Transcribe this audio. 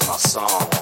my song.